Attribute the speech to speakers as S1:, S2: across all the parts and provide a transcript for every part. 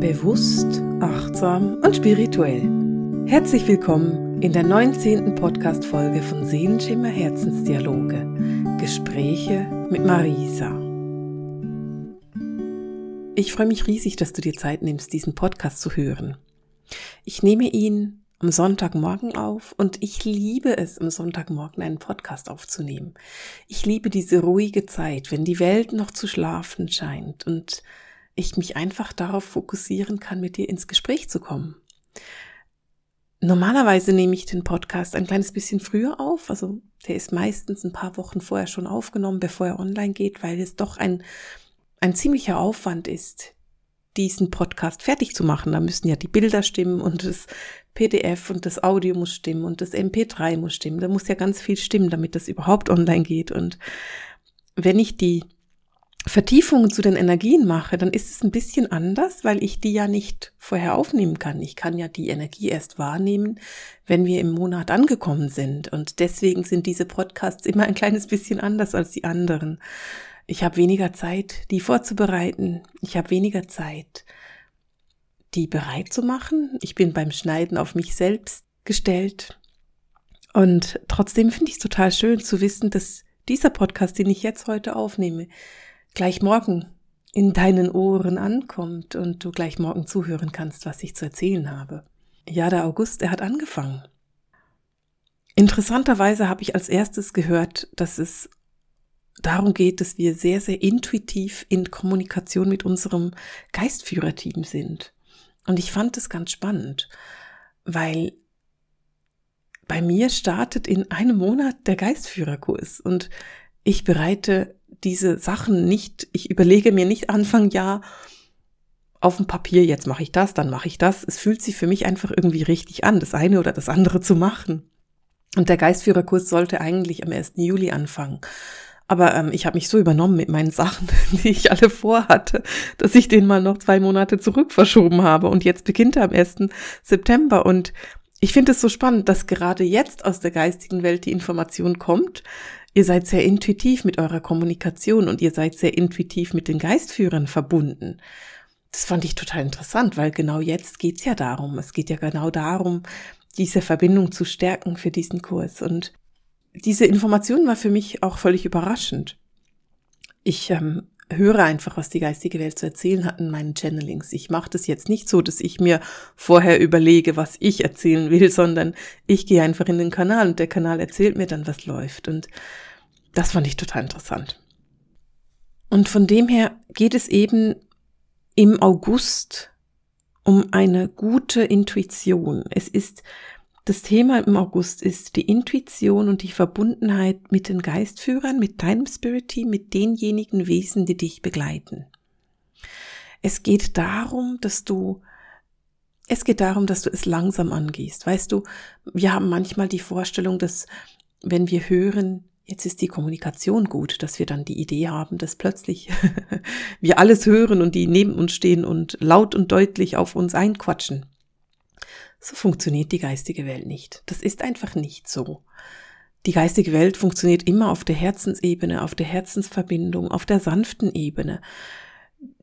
S1: Bewusst, achtsam und spirituell. Herzlich willkommen in der 19. Podcast-Folge von Seelenschimmer Herzensdialoge. Gespräche mit Marisa. Ich freue mich riesig, dass du dir Zeit nimmst, diesen Podcast zu hören. Ich nehme ihn am Sonntagmorgen auf und ich liebe es, am Sonntagmorgen einen Podcast aufzunehmen. Ich liebe diese ruhige Zeit, wenn die Welt noch zu schlafen scheint und ich mich einfach darauf fokussieren kann, mit dir ins Gespräch zu kommen. Normalerweise nehme ich den Podcast ein kleines bisschen früher auf, also der ist meistens ein paar Wochen vorher schon aufgenommen, bevor er online geht, weil es doch ein, ein ziemlicher Aufwand ist, diesen Podcast fertig zu machen. Da müssen ja die Bilder stimmen und das PDF und das Audio muss stimmen und das MP3 muss stimmen. Da muss ja ganz viel stimmen, damit das überhaupt online geht. Und wenn ich die Vertiefungen zu den Energien mache, dann ist es ein bisschen anders, weil ich die ja nicht vorher aufnehmen kann. Ich kann ja die Energie erst wahrnehmen, wenn wir im Monat angekommen sind. Und deswegen sind diese Podcasts immer ein kleines bisschen anders als die anderen. Ich habe weniger Zeit, die vorzubereiten. Ich habe weniger Zeit, die bereit zu machen. Ich bin beim Schneiden auf mich selbst gestellt. Und trotzdem finde ich es total schön zu wissen, dass dieser Podcast, den ich jetzt heute aufnehme, gleich morgen in deinen Ohren ankommt und du gleich morgen zuhören kannst, was ich zu erzählen habe. Ja, der August, er hat angefangen. Interessanterweise habe ich als erstes gehört, dass es darum geht, dass wir sehr, sehr intuitiv in Kommunikation mit unserem Geistführerteam sind. Und ich fand es ganz spannend, weil bei mir startet in einem Monat der Geistführerkurs und ich bereite diese Sachen nicht, ich überlege mir nicht Anfang Jahr auf dem Papier, jetzt mache ich das, dann mache ich das. Es fühlt sich für mich einfach irgendwie richtig an, das eine oder das andere zu machen. Und der Geistführerkurs sollte eigentlich am 1. Juli anfangen. Aber ähm, ich habe mich so übernommen mit meinen Sachen, die ich alle vorhatte, dass ich den mal noch zwei Monate zurück verschoben habe. Und jetzt beginnt er am 1. September. Und ich finde es so spannend, dass gerade jetzt aus der geistigen Welt die Information kommt, Ihr seid sehr intuitiv mit eurer Kommunikation und ihr seid sehr intuitiv mit den Geistführern verbunden. Das fand ich total interessant, weil genau jetzt geht's ja darum. Es geht ja genau darum, diese Verbindung zu stärken für diesen Kurs. Und diese Information war für mich auch völlig überraschend. Ich ähm, höre einfach, was die geistige Welt zu erzählen hat in meinen Channelings. Ich mache das jetzt nicht so, dass ich mir vorher überlege, was ich erzählen will, sondern ich gehe einfach in den Kanal und der Kanal erzählt mir dann, was läuft. Und das fand ich total interessant. Und von dem her geht es eben im August um eine gute Intuition. Es ist das Thema im August ist die Intuition und die Verbundenheit mit den Geistführern, mit deinem Spirit Team, mit denjenigen Wesen, die dich begleiten. Es geht darum, dass du es geht darum, dass du es langsam angehst. Weißt du, wir haben manchmal die Vorstellung, dass wenn wir hören, jetzt ist die Kommunikation gut, dass wir dann die Idee haben, dass plötzlich wir alles hören und die neben uns stehen und laut und deutlich auf uns einquatschen. So funktioniert die geistige Welt nicht. Das ist einfach nicht so. Die geistige Welt funktioniert immer auf der Herzensebene, auf der Herzensverbindung, auf der sanften Ebene.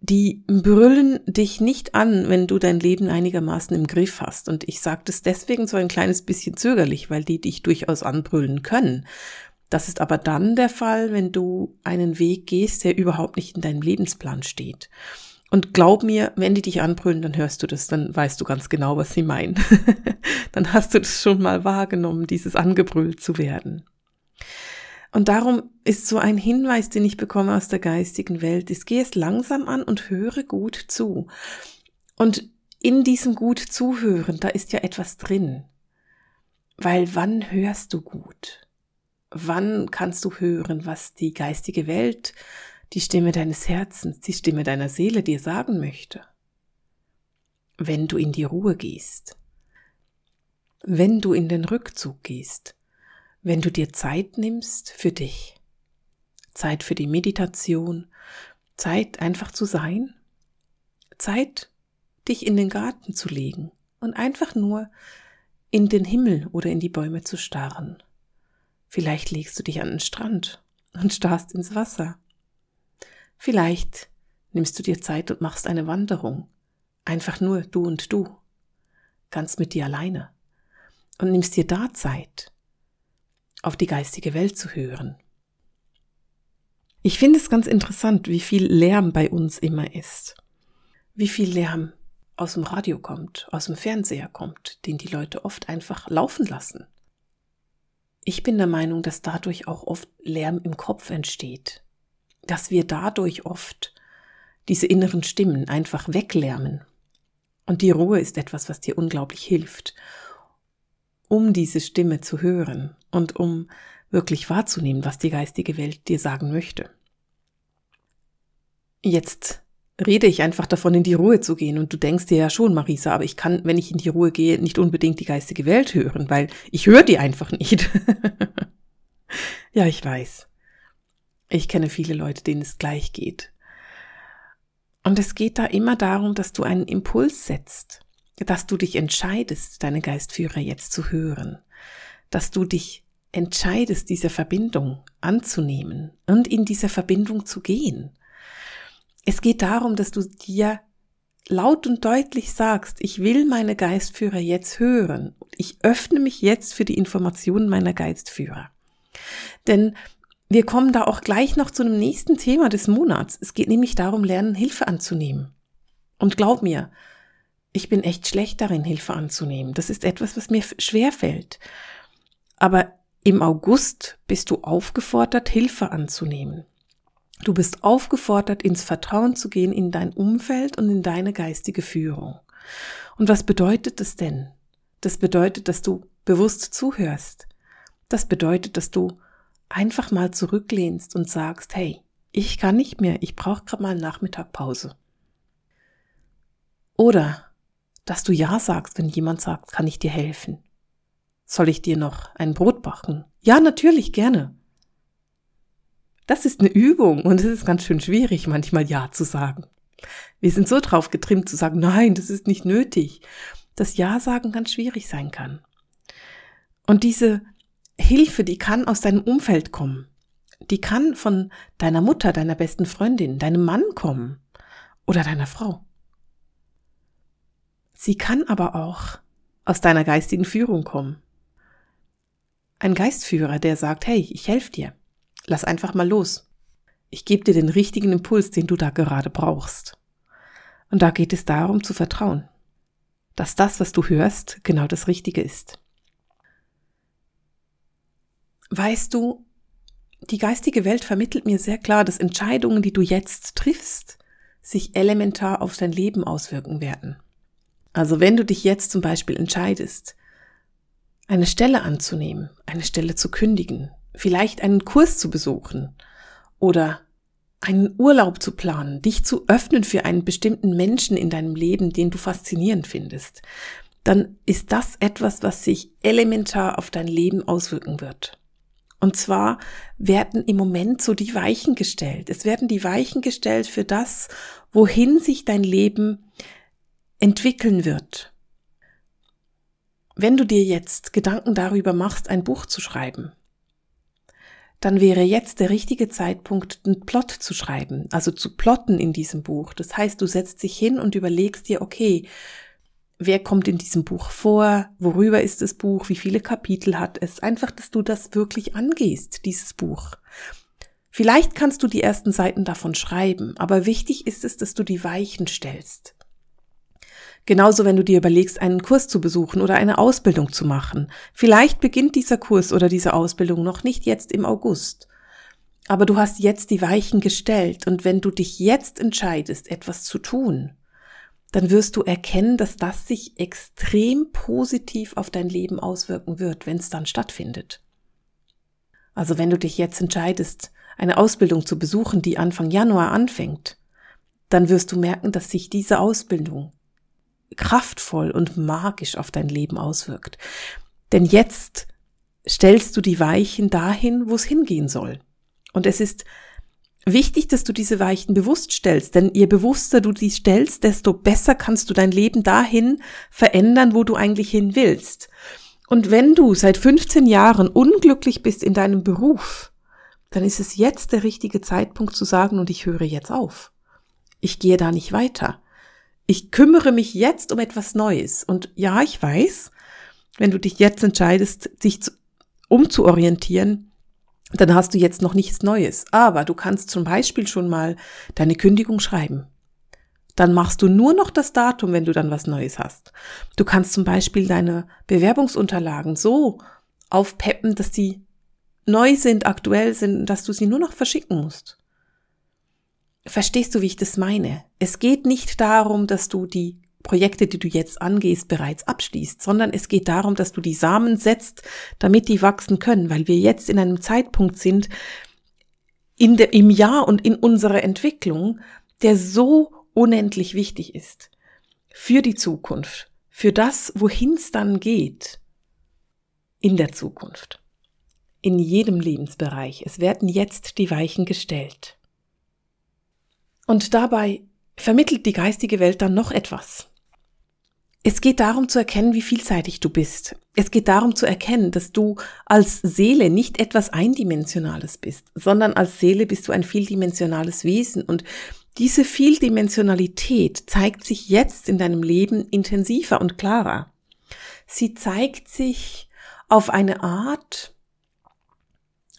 S1: Die brüllen dich nicht an, wenn du dein Leben einigermaßen im Griff hast. Und ich sage das deswegen so ein kleines bisschen zögerlich, weil die dich durchaus anbrüllen können. Das ist aber dann der Fall, wenn du einen Weg gehst, der überhaupt nicht in deinem Lebensplan steht. Und glaub mir, wenn die dich anbrüllen, dann hörst du das, dann weißt du ganz genau, was sie meinen. dann hast du das schon mal wahrgenommen, dieses angebrüllt zu werden. Und darum ist so ein Hinweis, den ich bekomme aus der geistigen Welt, ist, geh es langsam an und höre gut zu. Und in diesem gut zuhören, da ist ja etwas drin. Weil wann hörst du gut? Wann kannst du hören, was die geistige Welt die Stimme deines Herzens, die Stimme deiner Seele dir sagen möchte. Wenn du in die Ruhe gehst, wenn du in den Rückzug gehst, wenn du dir Zeit nimmst für dich, Zeit für die Meditation, Zeit einfach zu sein, Zeit, dich in den Garten zu legen und einfach nur in den Himmel oder in die Bäume zu starren. Vielleicht legst du dich an den Strand und starrst ins Wasser. Vielleicht nimmst du dir Zeit und machst eine Wanderung, Einfach nur du und du. Ganz mit dir alleine. Und nimmst dir da Zeit, auf die geistige Welt zu hören. Ich finde es ganz interessant, wie viel Lärm bei uns immer ist. Wie viel Lärm aus dem Radio kommt, aus dem Fernseher kommt, den die Leute oft einfach laufen lassen. Ich bin der Meinung, dass dadurch auch oft Lärm im Kopf entsteht, dass wir dadurch oft diese inneren Stimmen einfach weglärmen. Und die Ruhe ist etwas, was dir unglaublich hilft, um diese Stimme zu hören und um wirklich wahrzunehmen, was die geistige Welt dir sagen möchte. Jetzt rede ich einfach davon, in die Ruhe zu gehen. Und du denkst dir ja schon, Marisa, aber ich kann, wenn ich in die Ruhe gehe, nicht unbedingt die geistige Welt hören, weil ich höre die einfach nicht. ja, ich weiß. Ich kenne viele Leute, denen es gleich geht. Und es geht da immer darum, dass du einen Impuls setzt, dass du dich entscheidest, deine Geistführer jetzt zu hören, dass du dich entscheidest, diese Verbindung anzunehmen und in dieser Verbindung zu gehen. Es geht darum, dass du dir laut und deutlich sagst, ich will meine Geistführer jetzt hören. Ich öffne mich jetzt für die Informationen meiner Geistführer. Denn wir kommen da auch gleich noch zu einem nächsten Thema des Monats. Es geht nämlich darum, lernen, Hilfe anzunehmen. Und glaub mir, ich bin echt schlecht darin, Hilfe anzunehmen. Das ist etwas, was mir schwer fällt. Aber im August bist du aufgefordert, Hilfe anzunehmen. Du bist aufgefordert, ins Vertrauen zu gehen in dein Umfeld und in deine geistige Führung. Und was bedeutet das denn? Das bedeutet, dass du bewusst zuhörst. Das bedeutet, dass du einfach mal zurücklehnst und sagst, hey, ich kann nicht mehr, ich brauche gerade mal Nachmittagpause. Oder dass du Ja sagst, wenn jemand sagt, kann ich dir helfen? Soll ich dir noch ein Brot backen? Ja, natürlich, gerne. Das ist eine Übung und es ist ganz schön schwierig, manchmal Ja zu sagen. Wir sind so drauf getrimmt zu sagen, nein, das ist nicht nötig, dass Ja sagen ganz schwierig sein kann. Und diese Hilfe, die kann aus deinem Umfeld kommen. Die kann von deiner Mutter, deiner besten Freundin, deinem Mann kommen oder deiner Frau. Sie kann aber auch aus deiner geistigen Führung kommen. Ein Geistführer, der sagt, hey, ich helfe dir. Lass einfach mal los. Ich gebe dir den richtigen Impuls, den du da gerade brauchst. Und da geht es darum zu vertrauen, dass das, was du hörst, genau das Richtige ist. Weißt du, die geistige Welt vermittelt mir sehr klar, dass Entscheidungen, die du jetzt triffst, sich elementar auf dein Leben auswirken werden. Also wenn du dich jetzt zum Beispiel entscheidest, eine Stelle anzunehmen, eine Stelle zu kündigen, vielleicht einen Kurs zu besuchen oder einen Urlaub zu planen, dich zu öffnen für einen bestimmten Menschen in deinem Leben, den du faszinierend findest, dann ist das etwas, was sich elementar auf dein Leben auswirken wird. Und zwar werden im Moment so die Weichen gestellt. Es werden die Weichen gestellt für das, wohin sich dein Leben entwickeln wird. Wenn du dir jetzt Gedanken darüber machst, ein Buch zu schreiben, dann wäre jetzt der richtige Zeitpunkt, einen Plot zu schreiben, also zu plotten in diesem Buch. Das heißt, du setzt dich hin und überlegst dir, okay, wer kommt in diesem Buch vor, worüber ist das Buch, wie viele Kapitel hat es, einfach, dass du das wirklich angehst, dieses Buch. Vielleicht kannst du die ersten Seiten davon schreiben, aber wichtig ist es, dass du die Weichen stellst. Genauso, wenn du dir überlegst, einen Kurs zu besuchen oder eine Ausbildung zu machen. Vielleicht beginnt dieser Kurs oder diese Ausbildung noch nicht jetzt im August. Aber du hast jetzt die Weichen gestellt und wenn du dich jetzt entscheidest, etwas zu tun, dann wirst du erkennen, dass das sich extrem positiv auf dein Leben auswirken wird, wenn es dann stattfindet. Also wenn du dich jetzt entscheidest, eine Ausbildung zu besuchen, die Anfang Januar anfängt, dann wirst du merken, dass sich diese Ausbildung kraftvoll und magisch auf dein Leben auswirkt. Denn jetzt stellst du die Weichen dahin, wo es hingehen soll. Und es ist wichtig, dass du diese Weichen bewusst stellst, denn je bewusster du die stellst, desto besser kannst du dein Leben dahin verändern, wo du eigentlich hin willst. Und wenn du seit 15 Jahren unglücklich bist in deinem Beruf, dann ist es jetzt der richtige Zeitpunkt zu sagen, und ich höre jetzt auf. Ich gehe da nicht weiter Ich kümmere mich jetzt um etwas Neues. Und ja, ich weiß, wenn du dich jetzt entscheidest, dich zu, umzuorientieren, dann hast du jetzt noch nichts Neues. Aber du kannst zum Beispiel schon mal deine Kündigung schreiben. Dann machst du nur noch das Datum, wenn du dann was Neues hast. Du kannst zum Beispiel deine Bewerbungsunterlagen so aufpeppen, dass die neu sind, aktuell sind, dass du sie nur noch verschicken musst. Verstehst du, wie ich das meine? Es geht nicht darum, dass du die Projekte, die du jetzt angehst, bereits abschließt, sondern es geht darum, dass du die Samen setzt, damit die wachsen können, weil wir jetzt in einem Zeitpunkt sind, in der, im Jahr und in unserer Entwicklung, der so unendlich wichtig ist. Für die Zukunft. Für das, wohin es dann geht. In der Zukunft. In jedem Lebensbereich. Es werden jetzt die Weichen gestellt. Und dabei vermittelt die geistige Welt dann noch etwas. Es geht darum zu erkennen, wie vielseitig du bist. Es geht darum zu erkennen, dass du als Seele nicht etwas Eindimensionales bist, sondern als Seele bist du ein vieldimensionales Wesen. Und diese Vieldimensionalität zeigt sich jetzt in deinem Leben intensiver und klarer. Sie zeigt sich auf eine Art,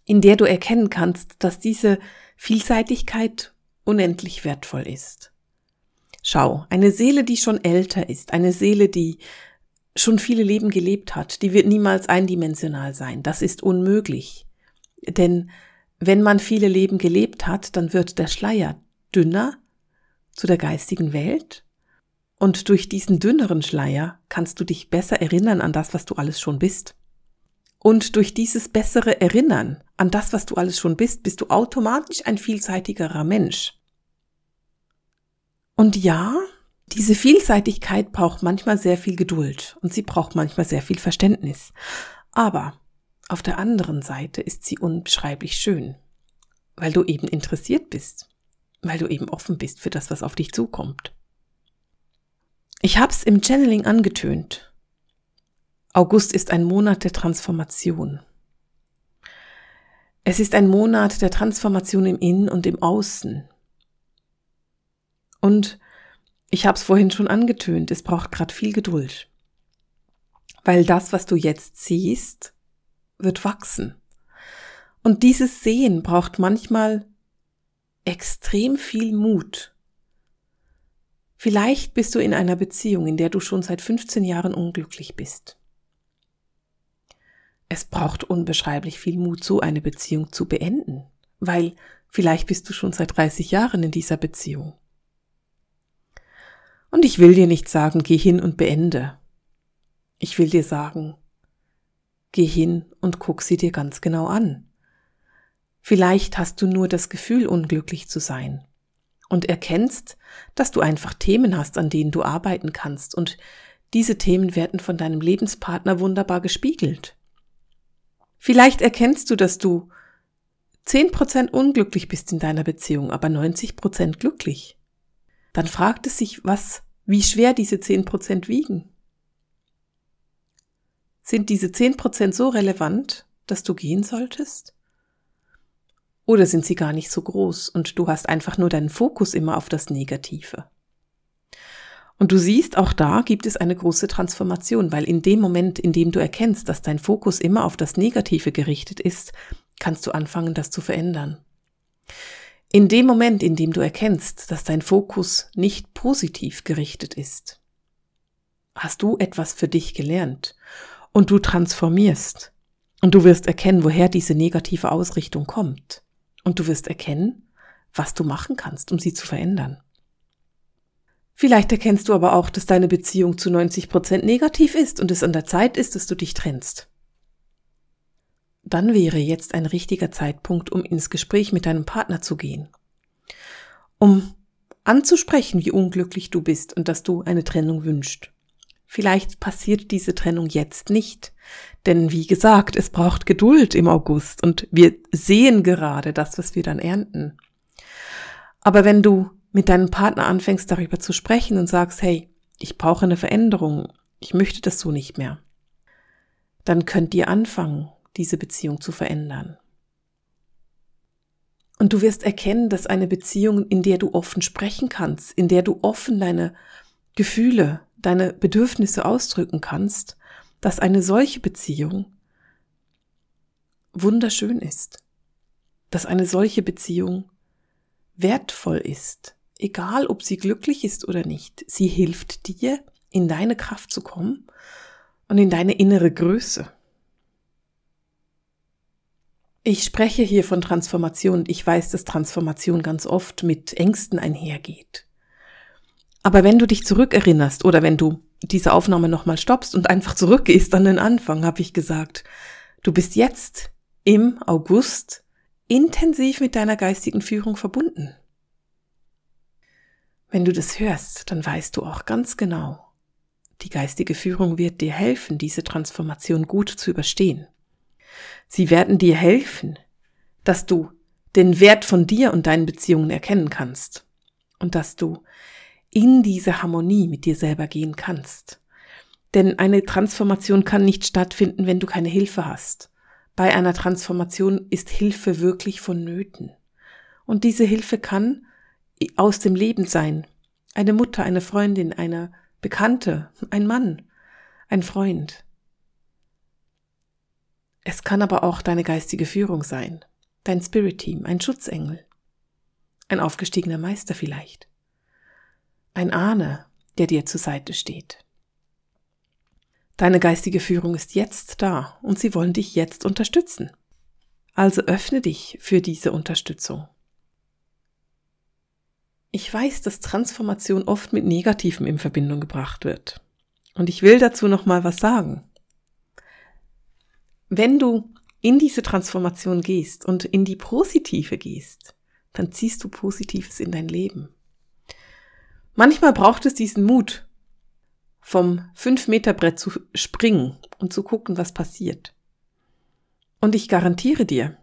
S1: in der du erkennen kannst, dass diese Vielseitigkeit unendlich wertvoll ist. Schau, eine Seele, die schon älter ist, eine Seele, die schon viele Leben gelebt hat, die wird niemals eindimensional sein. Das ist unmöglich. Denn wenn man viele Leben gelebt hat, dann wird der Schleier dünner zu der geistigen Welt. Und durch diesen dünneren Schleier kannst du dich besser erinnern an das, was du alles schon bist. Und durch dieses bessere Erinnern an das, was du alles schon bist, bist du automatisch ein vielseitigerer Mensch. Und ja, diese Vielseitigkeit braucht manchmal sehr viel Geduld und sie braucht manchmal sehr viel Verständnis. Aber auf der anderen Seite ist sie unbeschreiblich schön, weil du eben interessiert bist, weil du eben offen bist für das, was auf dich zukommt. Ich hab's im Channeling angetönt. August ist ein Monat der Transformation. Es ist ein Monat der Transformation im Innen und im Außen. Und ich habe es vorhin schon angetönt, es braucht gerade viel Geduld. Weil das, was du jetzt siehst, wird wachsen. Und dieses Sehen braucht manchmal extrem viel Mut. Vielleicht bist du in einer Beziehung, in der du schon seit 15 Jahren unglücklich bist. Es braucht unbeschreiblich viel Mut, so eine Beziehung zu beenden, weil vielleicht bist du schon seit 30 Jahren in dieser Beziehung. Und ich will dir nicht sagen, geh hin und beende. Ich will dir sagen, geh hin und guck sie dir ganz genau an. Vielleicht hast du nur das Gefühl, unglücklich zu sein und erkennst, dass du einfach Themen hast, an denen du arbeiten kannst und diese Themen werden von deinem Lebenspartner wunderbar gespiegelt. Vielleicht erkennst du, dass du zehn Prozent unglücklich bist in deiner Beziehung, aber 90% glücklich dann fragt es sich, was, wie schwer diese zehn Prozent wiegen. Sind diese zehn Prozent so relevant, dass du gehen solltest? Oder sind sie gar nicht so groß und du hast einfach nur deinen Fokus immer auf das Negative? Und du siehst, auch da gibt es eine große Transformation, weil in dem Moment, in dem du erkennst, dass dein Fokus immer auf das Negative gerichtet ist, kannst du anfangen, das zu verändern. In dem Moment, in dem du erkennst, dass dein Fokus nicht positiv gerichtet ist, hast du etwas für dich gelernt und du transformierst. Und du wirst erkennen, woher diese negative Ausrichtung kommt. Und du wirst erkennen, was du machen kannst, um sie zu verändern. Vielleicht erkennst du aber auch, dass deine Beziehung zu 90 Prozent negativ ist und es an der Zeit ist, dass du dich trennst dann wäre jetzt ein richtiger Zeitpunkt, um ins Gespräch mit deinem Partner zu gehen. Um anzusprechen, wie unglücklich du bist und dass du eine Trennung wünschst. Vielleicht passiert diese Trennung jetzt nicht, denn wie gesagt, es braucht Geduld im August und wir sehen gerade das, was wir dann ernten. Aber wenn du mit deinem Partner anfängst darüber zu sprechen und sagst, hey, ich brauche eine Veränderung, ich möchte das so nicht mehr, dann könnt ihr anfangen, diese Beziehung zu verändern. Und du wirst erkennen, dass eine Beziehung, in der du offen sprechen kannst, in der du offen deine Gefühle, deine Bedürfnisse ausdrücken kannst, dass eine solche Beziehung wunderschön ist, dass eine solche Beziehung wertvoll ist, egal ob sie glücklich ist oder nicht. Sie hilft dir, in deine Kraft zu kommen und in deine innere Größe. Ich spreche hier von Transformation und ich weiß, dass Transformation ganz oft mit Ängsten einhergeht. Aber wenn du dich zurückerinnerst oder wenn du diese Aufnahme nochmal stoppst und einfach zurückgehst an den Anfang, habe ich gesagt, du bist jetzt im August intensiv mit deiner geistigen Führung verbunden. Wenn du das hörst, dann weißt du auch ganz genau, die geistige Führung wird dir helfen, diese Transformation gut zu überstehen. Sie werden dir helfen, dass du den Wert von dir und deinen Beziehungen erkennen kannst und dass du in diese Harmonie mit dir selber gehen kannst. Denn eine Transformation kann nicht stattfinden, wenn du keine Hilfe hast. Bei einer Transformation ist Hilfe wirklich vonnöten. Und diese Hilfe kann aus dem Leben sein. Eine Mutter, eine Freundin, eine Bekannte, ein Mann, ein Freund. Es kann aber auch deine geistige Führung sein, dein Spirit-Team, ein Schutzengel, ein aufgestiegener Meister vielleicht, ein Ahne, der dir zur Seite steht. Deine geistige Führung ist jetzt da und sie wollen dich jetzt unterstützen. Also öffne dich für diese Unterstützung. Ich weiß, dass Transformation oft mit Negativem in Verbindung gebracht wird. Und ich will dazu noch mal was sagen. Wenn du in diese Transformation gehst und in die Positive gehst, dann ziehst du Positives in dein Leben. Manchmal braucht es diesen Mut, vom 5-Meter-Brett zu springen und zu gucken, was passiert. Und ich garantiere dir,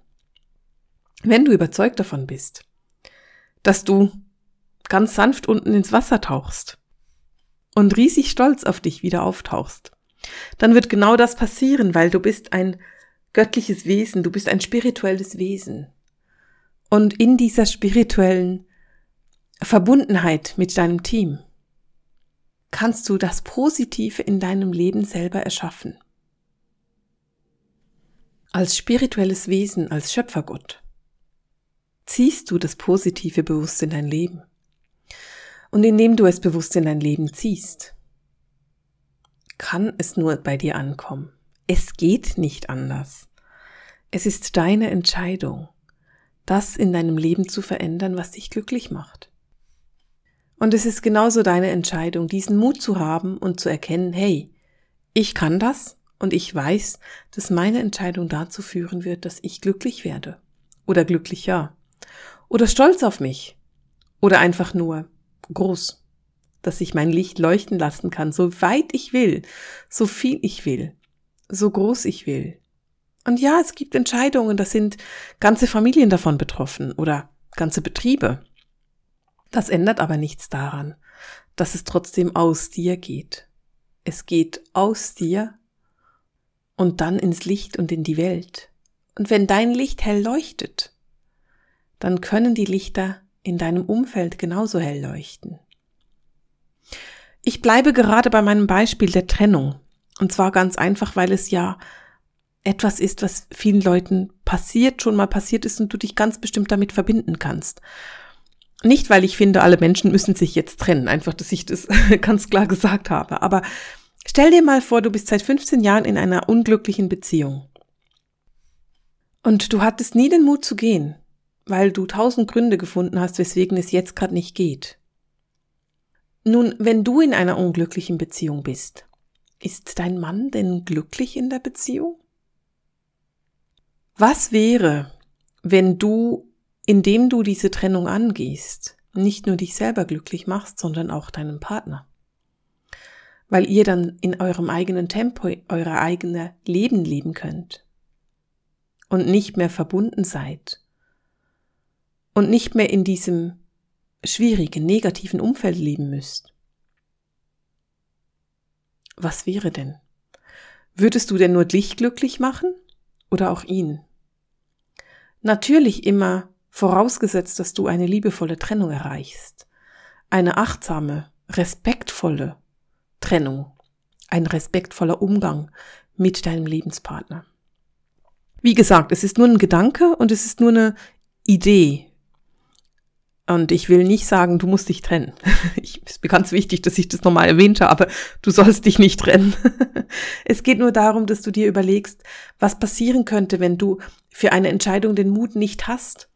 S1: wenn du überzeugt davon bist, dass du ganz sanft unten ins Wasser tauchst und riesig stolz auf dich wieder auftauchst, dann wird genau das passieren, weil du bist ein göttliches Wesen, du bist ein spirituelles Wesen. Und in dieser spirituellen Verbundenheit mit deinem Team kannst du das Positive in deinem Leben selber erschaffen. Als spirituelles Wesen, als Schöpfergott, ziehst du das Positive bewusst in dein Leben. Und indem du es bewusst in dein Leben ziehst, kann es nur bei dir ankommen. Es geht nicht anders. Es ist deine Entscheidung, das in deinem Leben zu verändern, was dich glücklich macht. Und es ist genauso deine Entscheidung, diesen Mut zu haben und zu erkennen, hey, ich kann das und ich weiß, dass meine Entscheidung dazu führen wird, dass ich glücklich werde. Oder glücklicher. Oder stolz auf mich. Oder einfach nur groß dass ich mein Licht leuchten lassen kann, so weit ich will, so viel ich will, so groß ich will. Und ja, es gibt Entscheidungen, da sind ganze Familien davon betroffen oder ganze Betriebe. Das ändert aber nichts daran, dass es trotzdem aus dir geht. Es geht aus dir und dann ins Licht und in die Welt. Und wenn dein Licht hell leuchtet, dann können die Lichter in deinem Umfeld genauso hell leuchten. Ich bleibe gerade bei meinem Beispiel der Trennung. Und zwar ganz einfach, weil es ja etwas ist, was vielen Leuten passiert, schon mal passiert ist und du dich ganz bestimmt damit verbinden kannst. Nicht, weil ich finde, alle Menschen müssen sich jetzt trennen, einfach, dass ich das ganz klar gesagt habe. Aber stell dir mal vor, du bist seit 15 Jahren in einer unglücklichen Beziehung. Und du hattest nie den Mut zu gehen, weil du tausend Gründe gefunden hast, weswegen es jetzt gerade nicht geht. Nun, wenn du in einer unglücklichen Beziehung bist, ist dein Mann denn glücklich in der Beziehung? Was wäre, wenn du, indem du diese Trennung angehst, nicht nur dich selber glücklich machst, sondern auch deinen Partner? Weil ihr dann in eurem eigenen Tempo euer eigenes Leben leben könnt und nicht mehr verbunden seid und nicht mehr in diesem schwierigen, negativen Umfeld leben müsst. Was wäre denn? Würdest du denn nur dich glücklich machen oder auch ihn? Natürlich immer vorausgesetzt, dass du eine liebevolle Trennung erreichst, eine achtsame respektvolle Trennung, ein respektvoller Umgang mit deinem Lebenspartner. Wie gesagt, es ist nur ein Gedanke und es ist nur eine Idee. Und ich will nicht sagen, du musst dich trennen. Ich, ist mir ganz wichtig, dass ich das nochmal erwähnte, aber du sollst dich nicht trennen. Es geht nur darum, dass du dir überlegst, was passieren könnte, wenn du für eine Entscheidung den Mut nicht hast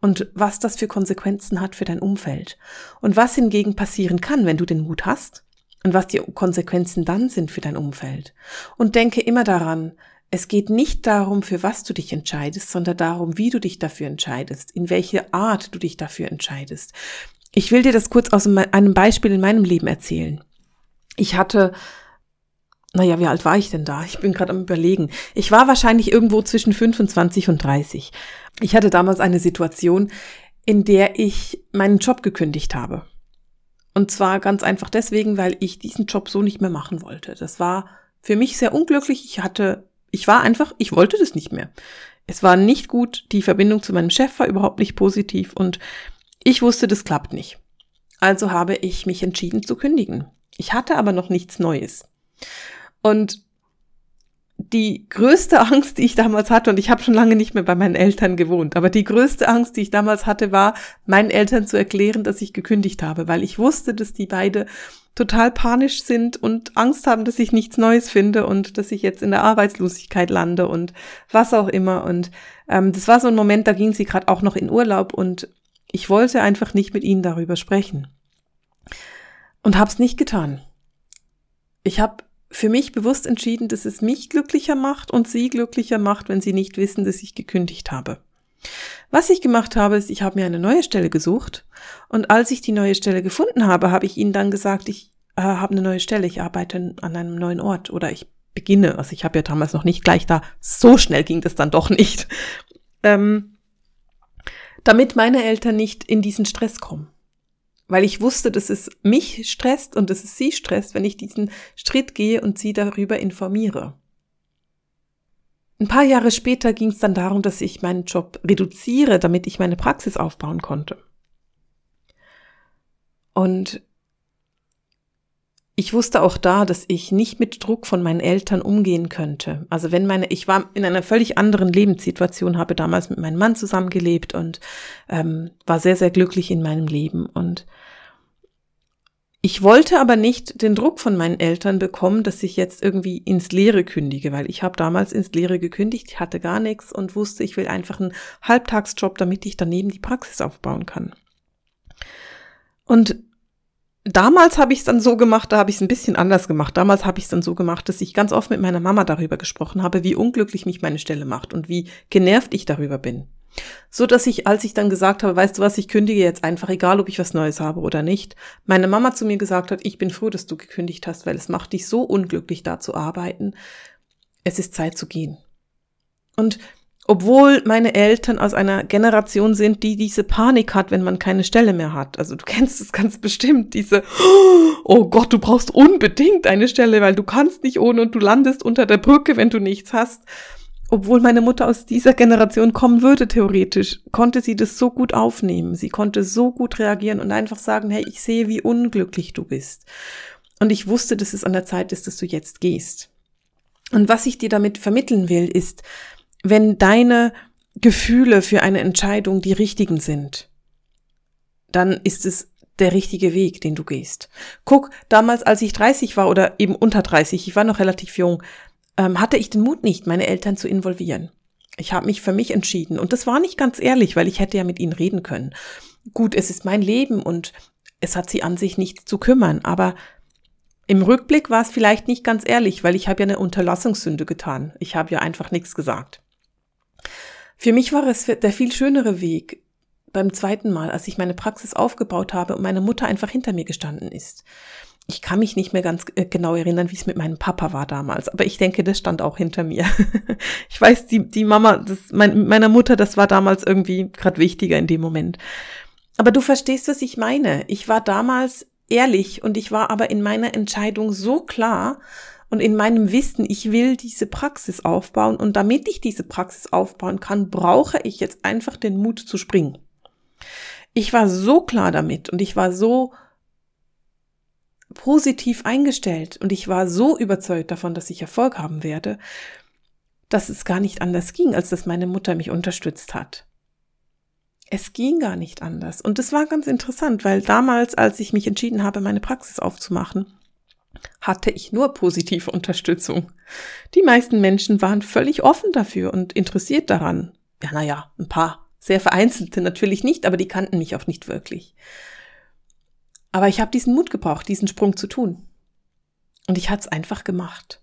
S1: und was das für Konsequenzen hat für dein Umfeld. Und was hingegen passieren kann, wenn du den Mut hast und was die Konsequenzen dann sind für dein Umfeld. Und denke immer daran, es geht nicht darum, für was du dich entscheidest, sondern darum, wie du dich dafür entscheidest, in welche Art du dich dafür entscheidest. Ich will dir das kurz aus einem Beispiel in meinem Leben erzählen. Ich hatte, naja, wie alt war ich denn da? Ich bin gerade am Überlegen. Ich war wahrscheinlich irgendwo zwischen 25 und 30. Ich hatte damals eine Situation, in der ich meinen Job gekündigt habe. Und zwar ganz einfach deswegen, weil ich diesen Job so nicht mehr machen wollte. Das war für mich sehr unglücklich. Ich hatte ich war einfach, ich wollte das nicht mehr. Es war nicht gut, die Verbindung zu meinem Chef war überhaupt nicht positiv und ich wusste, das klappt nicht. Also habe ich mich entschieden zu kündigen. Ich hatte aber noch nichts Neues. Und die größte Angst, die ich damals hatte, und ich habe schon lange nicht mehr bei meinen Eltern gewohnt, aber die größte Angst, die ich damals hatte, war, meinen Eltern zu erklären, dass ich gekündigt habe, weil ich wusste, dass die beide total panisch sind und Angst haben, dass ich nichts Neues finde und dass ich jetzt in der Arbeitslosigkeit lande und was auch immer. Und ähm, das war so ein Moment, da ging sie gerade auch noch in Urlaub und ich wollte einfach nicht mit ihnen darüber sprechen. Und hab's nicht getan. Ich habe für mich bewusst entschieden, dass es mich glücklicher macht und sie glücklicher macht, wenn sie nicht wissen, dass ich gekündigt habe. Was ich gemacht habe, ist, ich habe mir eine neue Stelle gesucht und als ich die neue Stelle gefunden habe, habe ich ihnen dann gesagt, ich äh, habe eine neue Stelle, ich arbeite an einem neuen Ort oder ich beginne. Also ich habe ja damals noch nicht gleich da, so schnell ging das dann doch nicht. Ähm, damit meine Eltern nicht in diesen Stress kommen. Weil ich wusste, dass es mich stresst und dass es sie stresst, wenn ich diesen Schritt gehe und sie darüber informiere. Ein paar Jahre später ging es dann darum, dass ich meinen Job reduziere, damit ich meine Praxis aufbauen konnte. Und ich wusste auch da, dass ich nicht mit Druck von meinen Eltern umgehen könnte. Also wenn meine, ich war in einer völlig anderen Lebenssituation, habe damals mit meinem Mann zusammengelebt und ähm, war sehr, sehr glücklich in meinem Leben. Und ich wollte aber nicht den Druck von meinen Eltern bekommen, dass ich jetzt irgendwie ins Leere kündige, weil ich habe damals ins Leere gekündigt, ich hatte gar nichts und wusste, ich will einfach einen Halbtagsjob, damit ich daneben die Praxis aufbauen kann. Und damals habe ich es dann so gemacht, da habe ich es ein bisschen anders gemacht. Damals habe ich es dann so gemacht, dass ich ganz oft mit meiner Mama darüber gesprochen habe, wie unglücklich mich meine Stelle macht und wie genervt ich darüber bin. So dass ich, als ich dann gesagt habe, weißt du was, ich kündige jetzt einfach, egal ob ich was Neues habe oder nicht, meine Mama zu mir gesagt hat, ich bin froh, dass du gekündigt hast, weil es macht dich so unglücklich, da zu arbeiten. Es ist Zeit zu gehen. Und obwohl meine Eltern aus einer Generation sind, die diese Panik hat, wenn man keine Stelle mehr hat. Also du kennst es ganz bestimmt, diese, oh Gott, du brauchst unbedingt eine Stelle, weil du kannst nicht ohne und du landest unter der Brücke, wenn du nichts hast obwohl meine Mutter aus dieser Generation kommen würde, theoretisch, konnte sie das so gut aufnehmen. Sie konnte so gut reagieren und einfach sagen, hey, ich sehe, wie unglücklich du bist. Und ich wusste, dass es an der Zeit ist, dass du jetzt gehst. Und was ich dir damit vermitteln will, ist, wenn deine Gefühle für eine Entscheidung die richtigen sind, dann ist es der richtige Weg, den du gehst. Guck, damals, als ich 30 war oder eben unter 30, ich war noch relativ jung, ähm, hatte ich den Mut nicht, meine Eltern zu involvieren. Ich habe mich für mich entschieden und das war nicht ganz ehrlich, weil ich hätte ja mit ihnen reden können. Gut, es ist mein Leben und es hat sie an sich nichts zu kümmern, aber im Rückblick war es vielleicht nicht ganz ehrlich, weil ich habe ja eine Unterlassungssünde getan. Ich habe ja einfach nichts gesagt. Für mich war es der viel schönere Weg beim zweiten Mal, als ich meine Praxis aufgebaut habe und meine Mutter einfach hinter mir gestanden ist ich kann mich nicht mehr ganz äh, genau erinnern, wie es mit meinem Papa war damals, aber ich denke, das stand auch hinter mir. ich weiß, die, die Mama, das, mein, meiner Mutter, das war damals irgendwie gerade wichtiger in dem Moment. Aber du verstehst, was ich meine. Ich war damals ehrlich und ich war aber in meiner Entscheidung so klar und in meinem Wissen, ich will diese Praxis aufbauen und damit ich diese Praxis aufbauen kann, brauche ich jetzt einfach den Mut zu springen. Ich war so klar damit und ich war so positiv eingestellt und ich war so überzeugt davon, dass ich Erfolg haben werde, dass es gar nicht anders ging, als dass meine Mutter mich unterstützt hat. Es ging gar nicht anders. Und es war ganz interessant, weil damals, als ich mich entschieden habe, meine Praxis aufzumachen, hatte ich nur positive Unterstützung. Die meisten Menschen waren völlig offen dafür und interessiert daran. Ja, naja, ein paar. Sehr vereinzelte natürlich nicht, aber die kannten mich auch nicht wirklich. Aber ich habe diesen Mut gebraucht, diesen Sprung zu tun. Und ich hatte es einfach gemacht.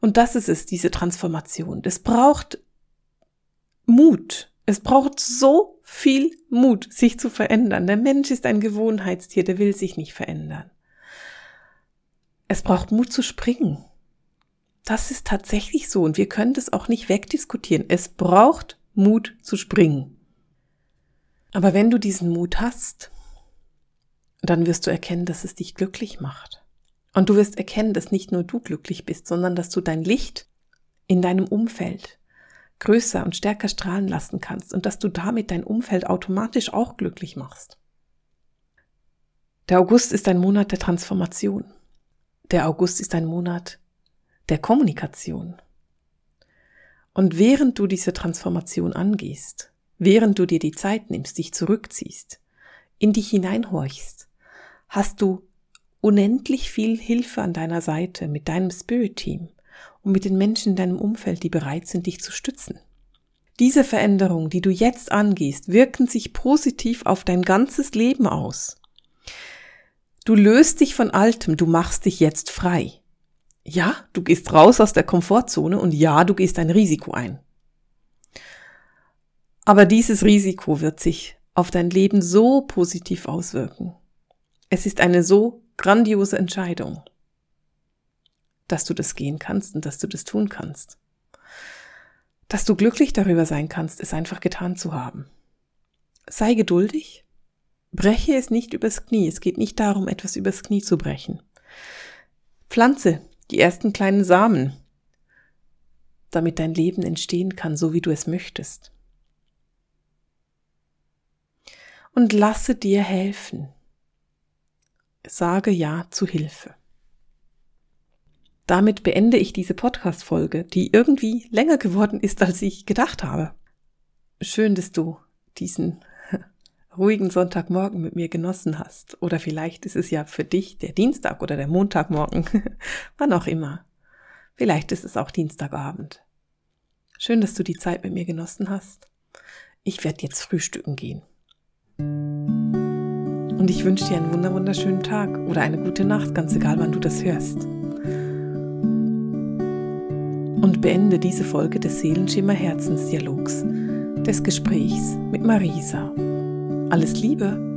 S1: Und das ist es, diese Transformation. Es braucht Mut. Es braucht so viel Mut, sich zu verändern. Der Mensch ist ein Gewohnheitstier, der will sich nicht verändern. Es braucht Mut zu springen. Das ist tatsächlich so und wir können das auch nicht wegdiskutieren. Es braucht Mut zu springen. Aber wenn du diesen Mut hast, dann wirst du erkennen, dass es dich glücklich macht. Und du wirst erkennen, dass nicht nur du glücklich bist, sondern dass du dein Licht in deinem Umfeld größer und stärker strahlen lassen kannst und dass du damit dein Umfeld automatisch auch glücklich machst. Der August ist ein Monat der Transformation. Der August ist ein Monat der Kommunikation. Und während du diese Transformation angehst, während du dir die Zeit nimmst, dich zurückziehst, in dich hineinhorchst, hast du unendlich viel Hilfe an deiner Seite mit deinem Spirit-Team und mit den Menschen in deinem Umfeld, die bereit sind, dich zu stützen. Diese Veränderungen, die du jetzt angehst, wirken sich positiv auf dein ganzes Leben aus. Du löst dich von Altem, du machst dich jetzt frei. Ja, du gehst raus aus der Komfortzone und ja, du gehst ein Risiko ein. Aber dieses Risiko wird sich auf dein Leben so positiv auswirken. Es ist eine so grandiose Entscheidung dass du das gehen kannst und dass du das tun kannst. Dass du glücklich darüber sein kannst, es einfach getan zu haben. Sei geduldig. Breche es nicht übers Knie. Es geht nicht darum, etwas übers Knie zu brechen. Pflanze die ersten kleinen Samen, damit dein Leben entstehen kann, so wie du es möchtest. Und lasse dir helfen. Sage Ja zu Hilfe. Damit beende ich diese Podcast-Folge, die irgendwie länger geworden ist, als ich gedacht habe. Schön, dass du diesen ruhigen Sonntagmorgen mit mir genossen hast. Oder vielleicht ist es ja für dich der Dienstag oder der Montagmorgen, wann auch immer. Vielleicht ist es auch Dienstagabend. Schön, dass du die Zeit mit mir genossen hast. Ich werde jetzt frühstücken gehen. Und ich wünsche dir einen wunderschönen Tag oder eine gute Nacht, ganz egal wann du das hörst und beende diese Folge des Seelenschimmer Herzensdialogs, des Gesprächs mit Marisa. Alles Liebe!